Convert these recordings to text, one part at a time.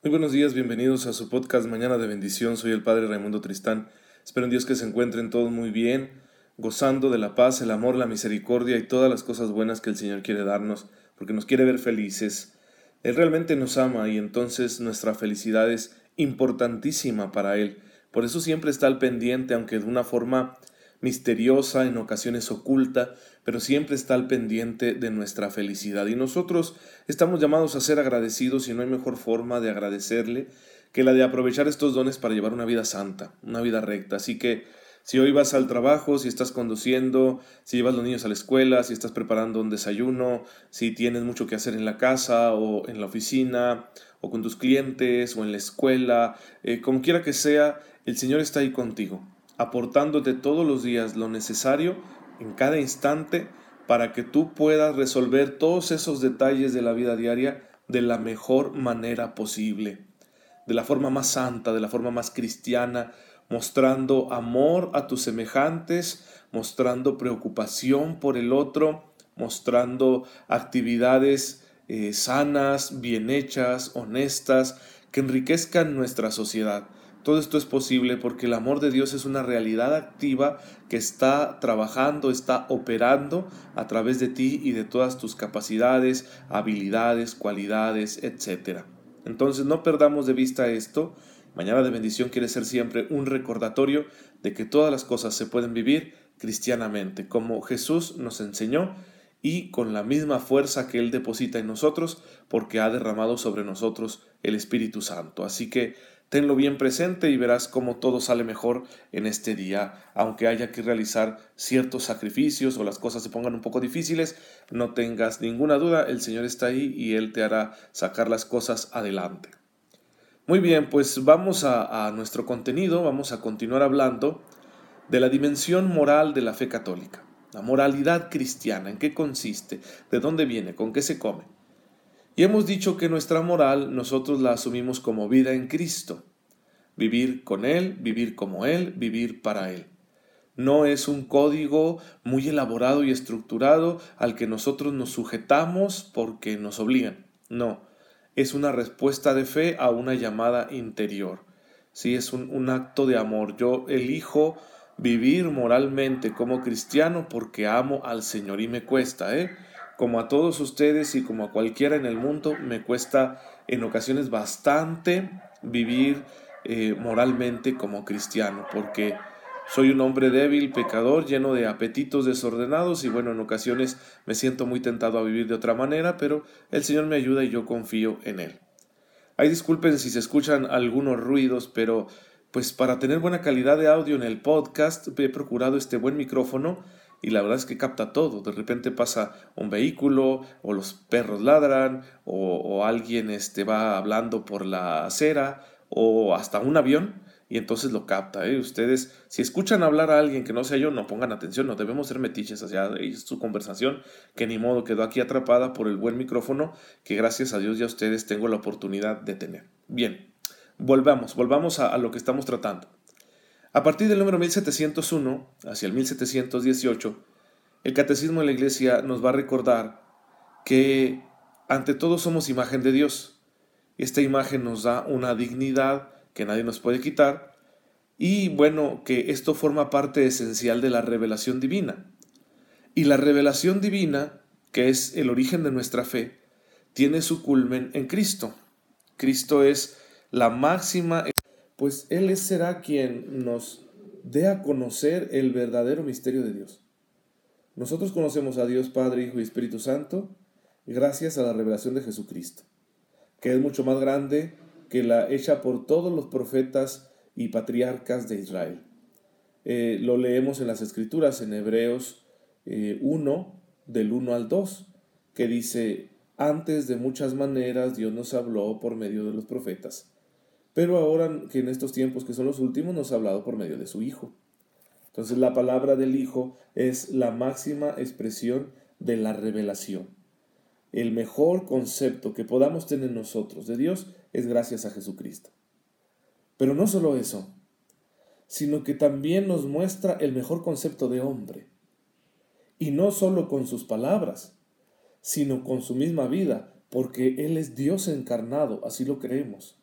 Muy buenos días, bienvenidos a su podcast Mañana de Bendición. Soy el Padre Raimundo Tristán. Espero en Dios que se encuentren todos muy bien, gozando de la paz, el amor, la misericordia y todas las cosas buenas que el Señor quiere darnos, porque nos quiere ver felices. Él realmente nos ama y entonces nuestra felicidad es importantísima para Él. Por eso siempre está al pendiente, aunque de una forma misteriosa, en ocasiones oculta, pero siempre está al pendiente de nuestra felicidad. Y nosotros estamos llamados a ser agradecidos y no hay mejor forma de agradecerle que la de aprovechar estos dones para llevar una vida santa, una vida recta. Así que si hoy vas al trabajo, si estás conduciendo, si llevas los niños a la escuela, si estás preparando un desayuno, si tienes mucho que hacer en la casa o en la oficina o con tus clientes o en la escuela, eh, como quiera que sea, el Señor está ahí contigo aportándote todos los días lo necesario en cada instante para que tú puedas resolver todos esos detalles de la vida diaria de la mejor manera posible, de la forma más santa, de la forma más cristiana, mostrando amor a tus semejantes, mostrando preocupación por el otro, mostrando actividades eh, sanas, bien hechas, honestas, que enriquezcan nuestra sociedad. Todo esto es posible porque el amor de Dios es una realidad activa que está trabajando, está operando a través de ti y de todas tus capacidades, habilidades, cualidades, etc. Entonces no perdamos de vista esto. Mañana de bendición quiere ser siempre un recordatorio de que todas las cosas se pueden vivir cristianamente, como Jesús nos enseñó y con la misma fuerza que Él deposita en nosotros, porque ha derramado sobre nosotros el Espíritu Santo. Así que Tenlo bien presente y verás cómo todo sale mejor en este día, aunque haya que realizar ciertos sacrificios o las cosas se pongan un poco difíciles, no tengas ninguna duda, el Señor está ahí y Él te hará sacar las cosas adelante. Muy bien, pues vamos a, a nuestro contenido, vamos a continuar hablando de la dimensión moral de la fe católica, la moralidad cristiana, en qué consiste, de dónde viene, con qué se come. Y hemos dicho que nuestra moral nosotros la asumimos como vida en Cristo. Vivir con Él, vivir como Él, vivir para Él. No es un código muy elaborado y estructurado al que nosotros nos sujetamos porque nos obligan. No, es una respuesta de fe a una llamada interior. Sí, es un, un acto de amor. Yo elijo vivir moralmente como cristiano porque amo al Señor y me cuesta, ¿eh? Como a todos ustedes y como a cualquiera en el mundo, me cuesta en ocasiones bastante vivir eh, moralmente como cristiano, porque soy un hombre débil, pecador, lleno de apetitos desordenados y bueno, en ocasiones me siento muy tentado a vivir de otra manera, pero el Señor me ayuda y yo confío en Él. Hay disculpen si se escuchan algunos ruidos, pero pues para tener buena calidad de audio en el podcast he procurado este buen micrófono y la verdad es que capta todo. De repente pasa un vehículo o los perros ladran o, alguien este, va hablando por la acera o hasta un avión y entonces lo capta. ¿eh? Ustedes, si escuchan hablar a alguien que no sea yo, no pongan atención, no debemos ser metiches hacia su conversación, que ni modo quedó aquí atrapada por el buen micrófono que gracias a Dios ya ustedes tengo la oportunidad de tener. Bien, volvamos, volvamos a lo que estamos tratando. A partir del número 1701 hacia el 1718, el Catecismo de la Iglesia nos va a recordar que ante todo somos imagen de Dios. Esta imagen nos da una dignidad que nadie nos puede quitar y bueno, que esto forma parte esencial de la revelación divina. Y la revelación divina, que es el origen de nuestra fe, tiene su culmen en Cristo. Cristo es la máxima pues Él será quien nos dé a conocer el verdadero misterio de Dios. Nosotros conocemos a Dios Padre, Hijo y Espíritu Santo gracias a la revelación de Jesucristo, que es mucho más grande que la hecha por todos los profetas y patriarcas de Israel. Eh, lo leemos en las Escrituras, en Hebreos 1, eh, del 1 al 2, que dice, antes de muchas maneras Dios nos habló por medio de los profetas pero ahora que en estos tiempos que son los últimos nos ha hablado por medio de su Hijo. Entonces la palabra del Hijo es la máxima expresión de la revelación. El mejor concepto que podamos tener nosotros de Dios es gracias a Jesucristo. Pero no solo eso, sino que también nos muestra el mejor concepto de hombre. Y no solo con sus palabras, sino con su misma vida, porque Él es Dios encarnado, así lo creemos.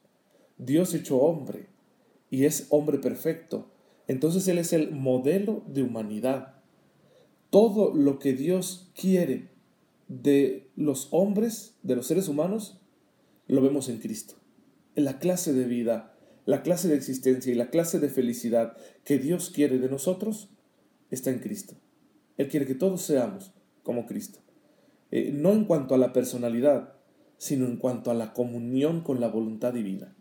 Dios hecho hombre, y es hombre perfecto. Entonces Él es el modelo de humanidad. Todo lo que Dios quiere de los hombres, de los seres humanos, lo vemos en Cristo. En la clase de vida, la clase de existencia y la clase de felicidad que Dios quiere de nosotros está en Cristo. Él quiere que todos seamos como Cristo. Eh, no en cuanto a la personalidad, sino en cuanto a la comunión con la voluntad divina.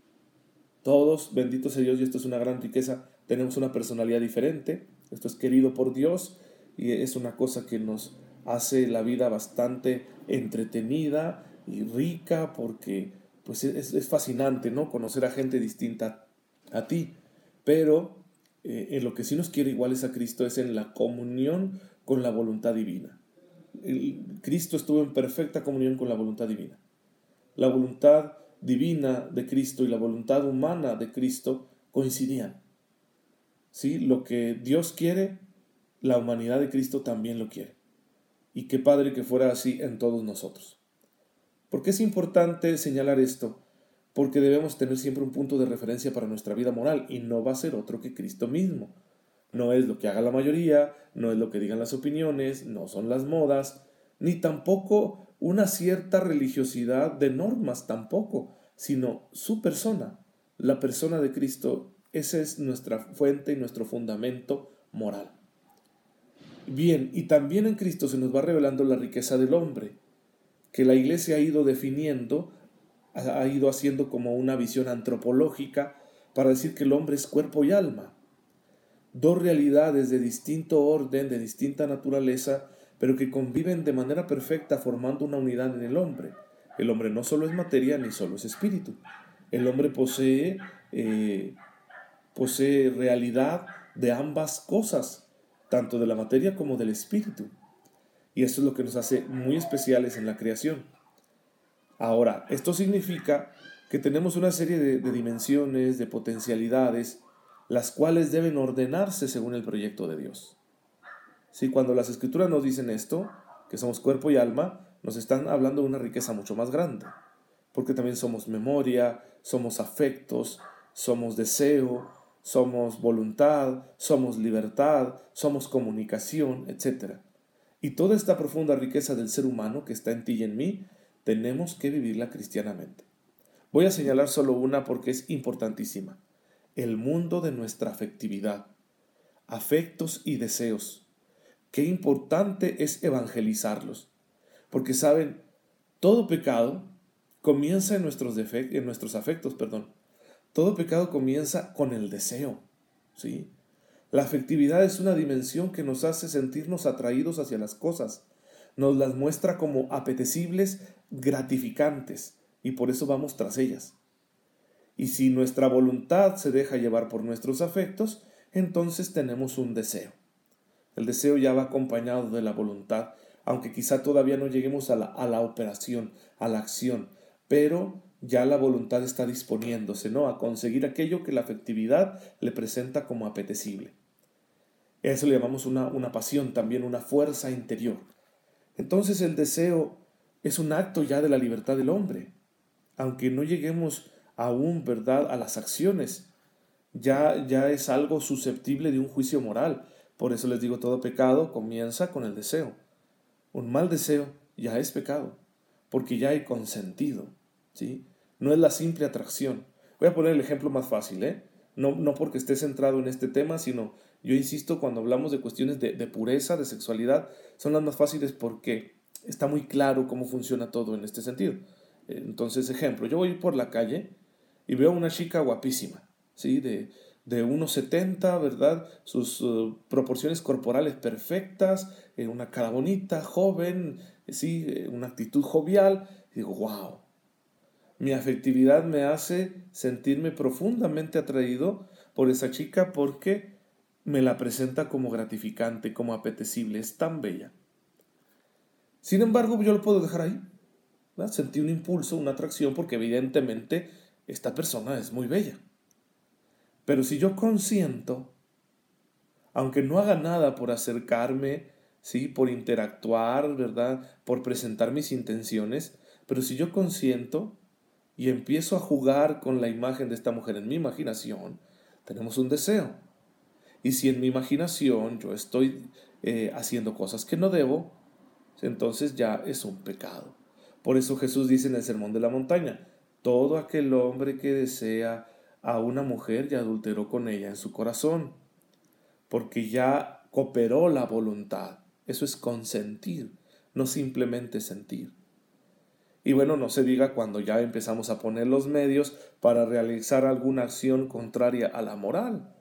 Todos, bendito sea Dios, y esto es una gran riqueza, tenemos una personalidad diferente, esto es querido por Dios y es una cosa que nos hace la vida bastante entretenida y rica porque pues es, fascinante, ¿no? Conocer a gente distinta a ti. Pero eh, en lo que sí nos quiere iguales a Cristo es en la comunión con la voluntad divina. Cristo estuvo en perfecta comunión con la voluntad divina. La voluntad divina de Cristo y la voluntad humana de Cristo coincidían. ¿Sí? Lo que Dios quiere, la humanidad de Cristo también lo quiere. Y qué padre que fuera así en todos nosotros. ¿Por qué es importante señalar esto? Porque debemos tener siempre un punto de referencia para nuestra vida moral y no va a ser otro que Cristo mismo. No es lo que haga la mayoría, no es lo que digan las opiniones, no son las modas, ni tampoco una cierta religiosidad de normas tampoco, sino su persona, la persona de Cristo. Esa es nuestra fuente y nuestro fundamento moral. Bien, y también en Cristo se nos va revelando la riqueza del hombre, que la iglesia ha ido definiendo, ha ido haciendo como una visión antropológica para decir que el hombre es cuerpo y alma. Dos realidades de distinto orden, de distinta naturaleza, pero que conviven de manera perfecta formando una unidad en el hombre. El hombre no solo es materia ni solo es espíritu. El hombre posee, eh, posee realidad de ambas cosas tanto de la materia como del espíritu. Y esto es lo que nos hace muy especiales en la creación. Ahora, esto significa que tenemos una serie de, dimensiones, de potencialidades, las cuales deben ordenarse según el proyecto de Dios. Si cuando las escrituras nos dicen esto, que somos cuerpo y alma, nos están hablando de una riqueza mucho más grande, porque también somos memoria, somos afectos, somos deseo, somos voluntad, somos libertad, somos comunicación, etc. Y toda esta profunda riqueza del ser humano que está en ti y en mí, tenemos que vivirla cristianamente. Voy a señalar solo una porque es importantísima. El mundo de nuestra afectividad, afectos y deseos. Qué importante es evangelizarlos. Porque saben, todo pecado comienza en nuestros, en nuestros afectos, perdón. Todo pecado comienza con el deseo, ¿sí? La afectividad es una dimensión que nos hace sentirnos atraídos hacia las cosas, nos las muestra como apetecibles, gratificantes, y por eso vamos tras ellas. Y si nuestra voluntad se deja llevar por nuestros afectos, entonces tenemos un deseo. El deseo ya va acompañado de la voluntad, aunque quizá todavía no lleguemos a la, a la operación, a la acción, pero ya la voluntad está disponiéndose, ¿no? A conseguir aquello que la afectividad le presenta como apetecible. Eso le llamamos una, una pasión, también una fuerza interior. Entonces el deseo es un acto ya de la libertad del hombre. Aunque no lleguemos aún, ¿verdad?, a las acciones, ya, ya es algo susceptible de un juicio moral. Por eso les digo, todo pecado comienza con el deseo. Un mal deseo ya es pecado, porque ya hay consentido, ¿sí? no es la simple atracción. Voy a poner el ejemplo más fácil, ¿eh? No, no porque esté centrado en este tema, sino yo insisto, cuando hablamos de cuestiones de, pureza, de sexualidad, son las más fáciles porque está muy claro cómo funciona todo en este sentido. Entonces, ejemplo, yo voy por la calle y veo una chica guapísima, ¿sí? De, de 1,70, ¿verdad? Sus uh, proporciones corporales perfectas, eh, una cara bonita, joven, ¿sí? Eh, una actitud jovial. Y digo, wow, mi afectividad me hace sentirme profundamente atraído por esa chica porque me la presenta como gratificante, como apetecible, es tan bella. Sin embargo, yo lo puedo dejar ahí. Sentí un impulso, una atracción, porque evidentemente esta persona es muy bella. Pero si yo consiento, aunque no haga nada por acercarme, sí, por interactuar, ¿verdad? Por presentar mis intenciones, pero si yo consiento, y empiezo a jugar con la imagen de esta mujer en mi imaginación, tenemos un deseo. Y si en mi imaginación yo estoy eh, haciendo cosas que no debo, entonces ya es un pecado. Por eso Jesús dice en el Sermón de la Montaña, todo aquel hombre que desea a una mujer ya adulteró con ella en su corazón, porque ya cooperó la voluntad. Eso es consentir, no simplemente sentir. Y bueno, no se diga cuando ya empezamos a poner los medios para realizar alguna acción contraria a la moral.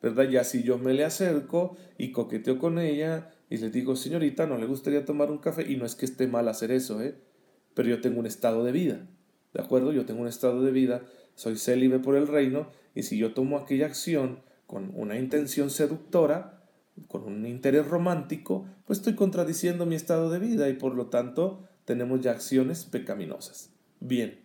¿Verdad? Ya si yo me le acerco y coqueteo con ella y le digo, señorita, ¿no le gustaría tomar un café? Y no es que esté mal hacer eso, ¿eh? Pero yo tengo un estado de vida, ¿de acuerdo? Yo tengo un estado de vida, soy célibe por el reino, y si yo tomo aquella acción con una intención seductora, con un interés romántico, pues estoy contradiciendo mi estado de vida y por lo tanto tenemos ya acciones pecaminosas. Bien,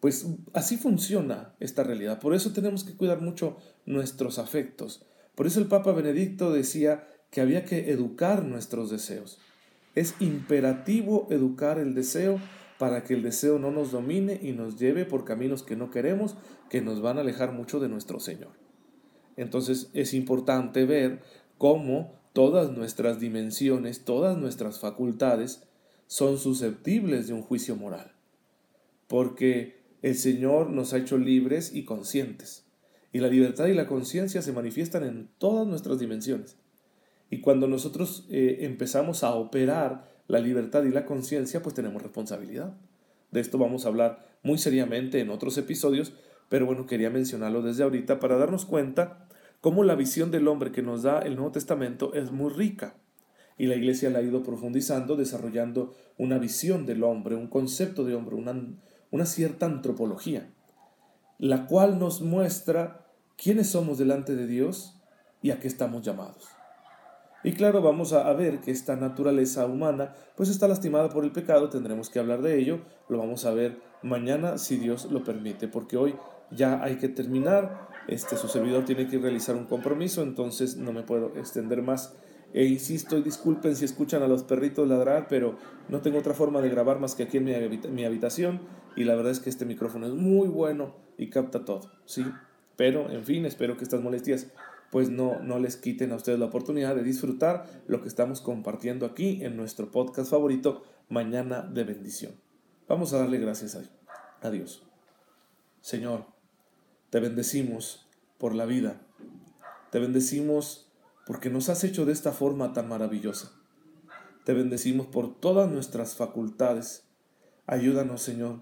pues así funciona esta realidad. Por eso tenemos que cuidar mucho nuestros afectos. Por eso el Papa Benedicto decía que había que educar nuestros deseos. Es imperativo educar el deseo para que el deseo no nos domine y nos lleve por caminos que no queremos, que nos van a alejar mucho de nuestro Señor. Entonces es importante ver cómo todas nuestras dimensiones, todas nuestras facultades, son susceptibles de un juicio moral, porque el Señor nos ha hecho libres y conscientes, y la libertad y la conciencia se manifiestan en todas nuestras dimensiones. Y cuando nosotros eh, empezamos a operar la libertad y la conciencia, pues tenemos responsabilidad. De esto vamos a hablar muy seriamente en otros episodios, pero bueno, quería mencionarlo desde ahorita para darnos cuenta cómo la visión del hombre que nos da el Nuevo Testamento es muy rica y la iglesia la ha ido profundizando, desarrollando una visión del hombre, un concepto de hombre, una, una cierta antropología, la cual nos muestra quiénes somos delante de Dios y a qué estamos llamados. Y claro, vamos a, ver que esta naturaleza humana pues está lastimada por el pecado, tendremos que hablar de ello, lo vamos a ver mañana si Dios lo permite, porque hoy ya hay que terminar, este su servidor tiene que realizar un compromiso, entonces no me puedo extender más e insisto, y disculpen si escuchan a los perritos ladrar, pero no tengo otra forma de grabar más que aquí en mi, habitación. Y la verdad es que este micrófono es muy bueno y capta todo, ¿sí? Pero, en fin, espero que estas molestias pues no, no les quiten a ustedes la oportunidad de disfrutar lo que estamos compartiendo aquí en nuestro podcast favorito, Mañana de Bendición. Vamos a darle gracias a Dios. Señor, te bendecimos por la vida. Te bendecimos porque nos has hecho de esta forma tan maravillosa. Te bendecimos por todas nuestras facultades. Ayúdanos, Señor,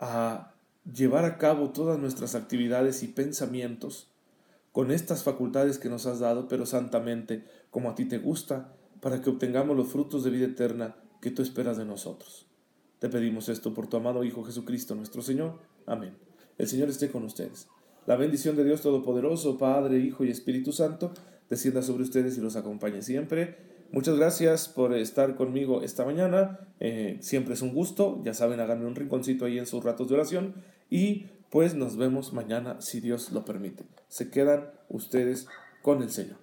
a llevar a cabo todas nuestras actividades y pensamientos con estas facultades que nos has dado, pero santamente, como a ti te gusta, para que obtengamos los frutos de vida eterna que tú esperas de nosotros. Te pedimos esto por tu amado Hijo Jesucristo nuestro Señor. Amén. El Señor esté con ustedes. La bendición de Dios Todopoderoso, Padre, Hijo y Espíritu Santo, descienda sobre ustedes y los acompañe siempre. Muchas gracias por estar conmigo esta mañana. Eh, siempre es un gusto. Ya saben, háganme un rinconcito ahí en sus ratos de oración. Y pues nos vemos mañana si Dios lo permite. Se quedan ustedes con el Señor.